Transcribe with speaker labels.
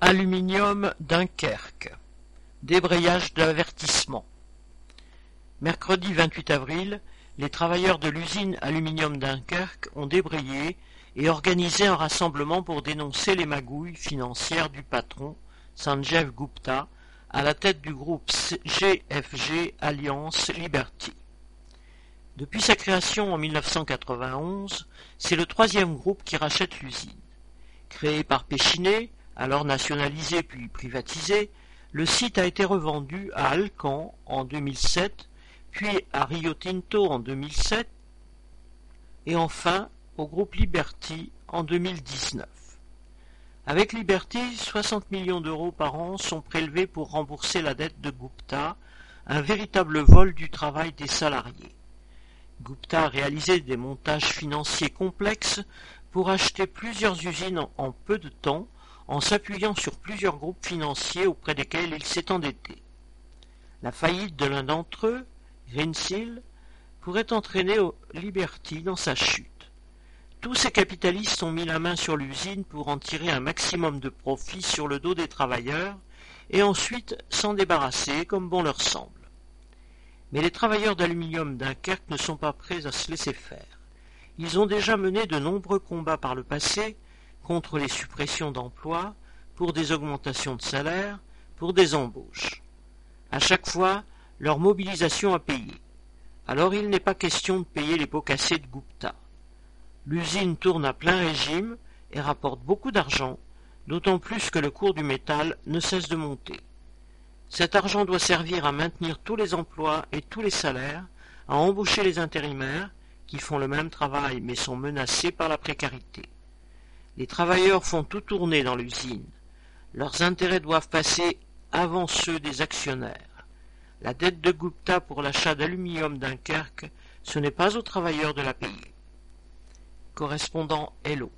Speaker 1: Aluminium Dunkerque. Débrayage d'avertissement. Mercredi 28 avril, les travailleurs de l'usine Aluminium Dunkerque ont débrayé et organisé un rassemblement pour dénoncer les magouilles financières du patron, Sanjeev Gupta, à la tête du groupe GFG Alliance Liberty. Depuis sa création en 1991, c'est le troisième groupe qui rachète l'usine. Créé par Péchinet, alors nationalisé puis privatisé, le site a été revendu à Alcan en 2007, puis à Rio Tinto en 2007 et enfin au groupe Liberty en 2019. Avec Liberty, 60 millions d'euros par an sont prélevés pour rembourser la dette de Gupta, un véritable vol du travail des salariés. Gupta a réalisé des montages financiers complexes pour acheter plusieurs usines en peu de temps en s'appuyant sur plusieurs groupes financiers auprès desquels il s'est endetté. La faillite de l'un d'entre eux, Greensill, pourrait entraîner Liberty dans sa chute. Tous ces capitalistes ont mis la main sur l'usine pour en tirer un maximum de profit sur le dos des travailleurs et ensuite s'en débarrasser comme bon leur semble. Mais les travailleurs d'aluminium Dunkerque ne sont pas prêts à se laisser faire. Ils ont déjà mené de nombreux combats par le passé contre les suppressions d'emplois, pour des augmentations de salaire, pour des embauches. À chaque fois, leur mobilisation a payé. Alors il n'est pas question de payer les pots cassés de Gupta. L'usine tourne à plein régime et rapporte beaucoup d'argent, d'autant plus que le cours du métal ne cesse de monter. Cet argent doit servir à maintenir tous les emplois et tous les salaires, à embaucher les intérimaires, qui font le même travail mais sont menacés par la précarité. Les travailleurs font tout tourner dans l'usine. Leurs intérêts doivent passer avant ceux des actionnaires. La dette de Gupta pour l'achat d'aluminium Dunkerque, ce n'est pas aux travailleurs de la payer. Correspondant Hello.